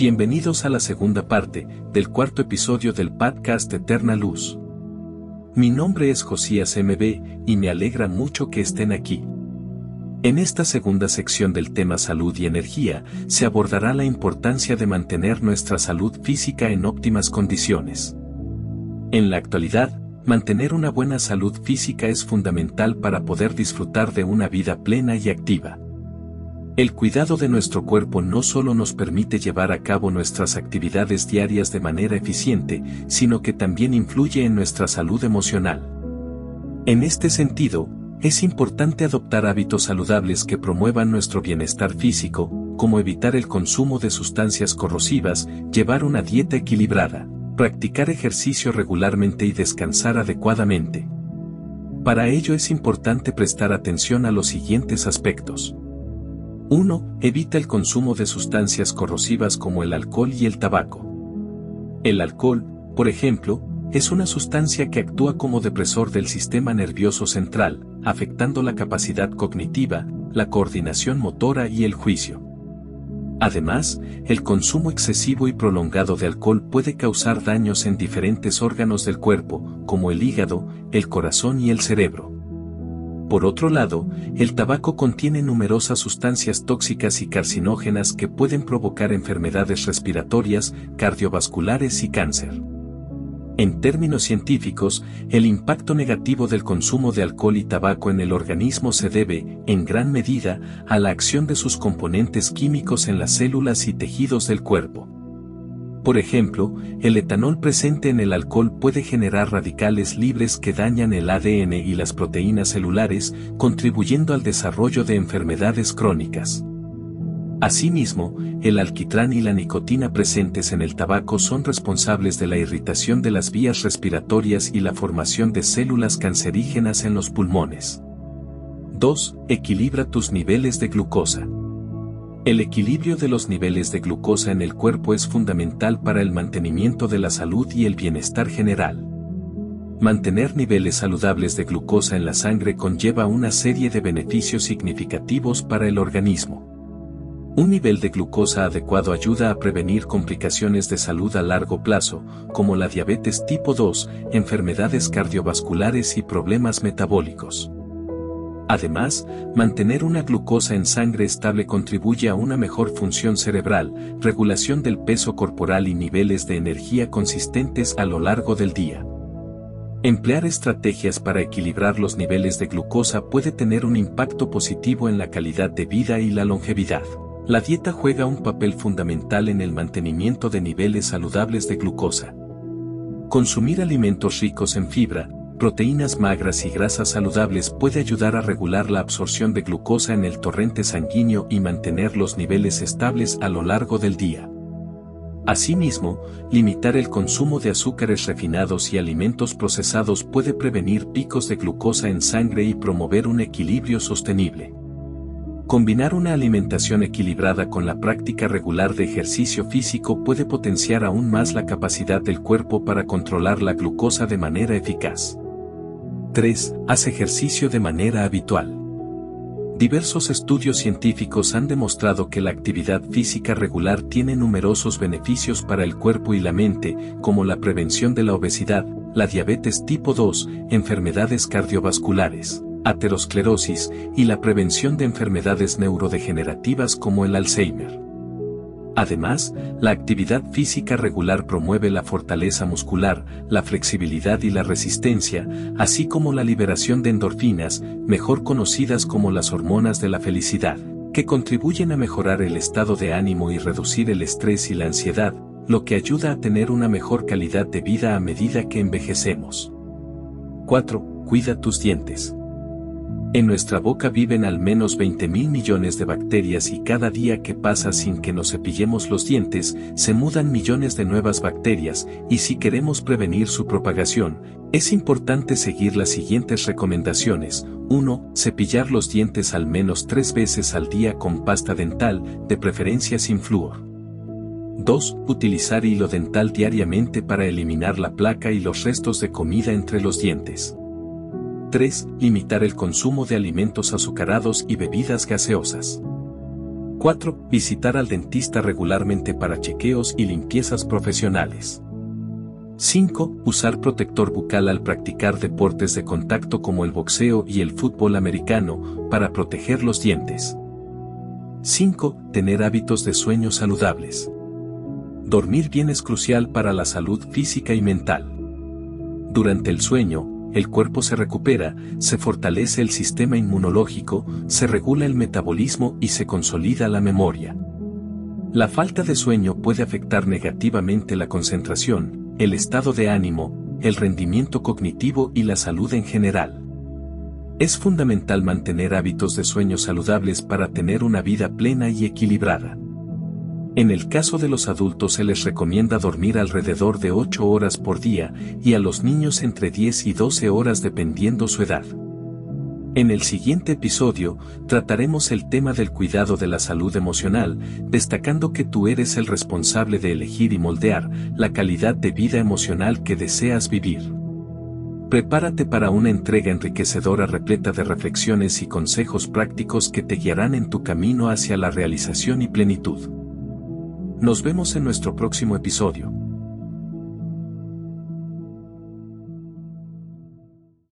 Bienvenidos a la segunda parte del cuarto episodio del podcast Eterna Luz. Mi nombre es Josías MB y me alegra mucho que estén aquí. En esta segunda sección del tema salud y energía se abordará la importancia de mantener nuestra salud física en óptimas condiciones. En la actualidad, mantener una buena salud física es fundamental para poder disfrutar de una vida plena y activa. El cuidado de nuestro cuerpo no solo nos permite llevar a cabo nuestras actividades diarias de manera eficiente, sino que también influye en nuestra salud emocional. En este sentido, es importante adoptar hábitos saludables que promuevan nuestro bienestar físico, como evitar el consumo de sustancias corrosivas, llevar una dieta equilibrada, practicar ejercicio regularmente y descansar adecuadamente. Para ello es importante prestar atención a los siguientes aspectos. 1. Evita el consumo de sustancias corrosivas como el alcohol y el tabaco. El alcohol, por ejemplo, es una sustancia que actúa como depresor del sistema nervioso central, afectando la capacidad cognitiva, la coordinación motora y el juicio. Además, el consumo excesivo y prolongado de alcohol puede causar daños en diferentes órganos del cuerpo, como el hígado, el corazón y el cerebro. Por otro lado, el tabaco contiene numerosas sustancias tóxicas y carcinógenas que pueden provocar enfermedades respiratorias, cardiovasculares y cáncer. En términos científicos, el impacto negativo del consumo de alcohol y tabaco en el organismo se debe, en gran medida, a la acción de sus componentes químicos en las células y tejidos del cuerpo. Por ejemplo, el etanol presente en el alcohol puede generar radicales libres que dañan el ADN y las proteínas celulares, contribuyendo al desarrollo de enfermedades crónicas. Asimismo, el alquitrán y la nicotina presentes en el tabaco son responsables de la irritación de las vías respiratorias y la formación de células cancerígenas en los pulmones. 2. Equilibra tus niveles de glucosa. El equilibrio de los niveles de glucosa en el cuerpo es fundamental para el mantenimiento de la salud y el bienestar general. Mantener niveles saludables de glucosa en la sangre conlleva una serie de beneficios significativos para el organismo. Un nivel de glucosa adecuado ayuda a prevenir complicaciones de salud a largo plazo, como la diabetes tipo 2, enfermedades cardiovasculares y problemas metabólicos. Además, mantener una glucosa en sangre estable contribuye a una mejor función cerebral, regulación del peso corporal y niveles de energía consistentes a lo largo del día. Emplear estrategias para equilibrar los niveles de glucosa puede tener un impacto positivo en la calidad de vida y la longevidad. La dieta juega un papel fundamental en el mantenimiento de niveles saludables de glucosa. Consumir alimentos ricos en fibra, proteínas magras y grasas saludables puede ayudar a regular la absorción de glucosa en el torrente sanguíneo y mantener los niveles estables a lo largo del día. Asimismo, limitar el consumo de azúcares refinados y alimentos procesados puede prevenir picos de glucosa en sangre y promover un equilibrio sostenible. Combinar una alimentación equilibrada con la práctica regular de ejercicio físico puede potenciar aún más la capacidad del cuerpo para controlar la glucosa de manera eficaz. 3. Haz ejercicio de manera habitual. Diversos estudios científicos han demostrado que la actividad física regular tiene numerosos beneficios para el cuerpo y la mente, como la prevención de la obesidad, la diabetes tipo 2, enfermedades cardiovasculares aterosclerosis y la prevención de enfermedades neurodegenerativas como el Alzheimer. Además, la actividad física regular promueve la fortaleza muscular, la flexibilidad y la resistencia, así como la liberación de endorfinas, mejor conocidas como las hormonas de la felicidad, que contribuyen a mejorar el estado de ánimo y reducir el estrés y la ansiedad, lo que ayuda a tener una mejor calidad de vida a medida que envejecemos. 4. Cuida tus dientes. En nuestra boca viven al menos 20 mil millones de bacterias y cada día que pasa sin que nos cepillemos los dientes, se mudan millones de nuevas bacterias, y si queremos prevenir su propagación, es importante seguir las siguientes recomendaciones. 1. Cepillar los dientes al menos tres veces al día con pasta dental, de preferencia sin flúor. 2. Utilizar hilo dental diariamente para eliminar la placa y los restos de comida entre los dientes. 3. Limitar el consumo de alimentos azucarados y bebidas gaseosas. 4. Visitar al dentista regularmente para chequeos y limpiezas profesionales. 5. Usar protector bucal al practicar deportes de contacto como el boxeo y el fútbol americano para proteger los dientes. 5. Tener hábitos de sueño saludables. Dormir bien es crucial para la salud física y mental. Durante el sueño, el cuerpo se recupera, se fortalece el sistema inmunológico, se regula el metabolismo y se consolida la memoria. La falta de sueño puede afectar negativamente la concentración, el estado de ánimo, el rendimiento cognitivo y la salud en general. Es fundamental mantener hábitos de sueño saludables para tener una vida plena y equilibrada. En el caso de los adultos se les recomienda dormir alrededor de 8 horas por día y a los niños entre 10 y 12 horas dependiendo su edad. En el siguiente episodio, trataremos el tema del cuidado de la salud emocional, destacando que tú eres el responsable de elegir y moldear la calidad de vida emocional que deseas vivir. Prepárate para una entrega enriquecedora repleta de reflexiones y consejos prácticos que te guiarán en tu camino hacia la realización y plenitud. Nos vemos en nuestro próximo episodio.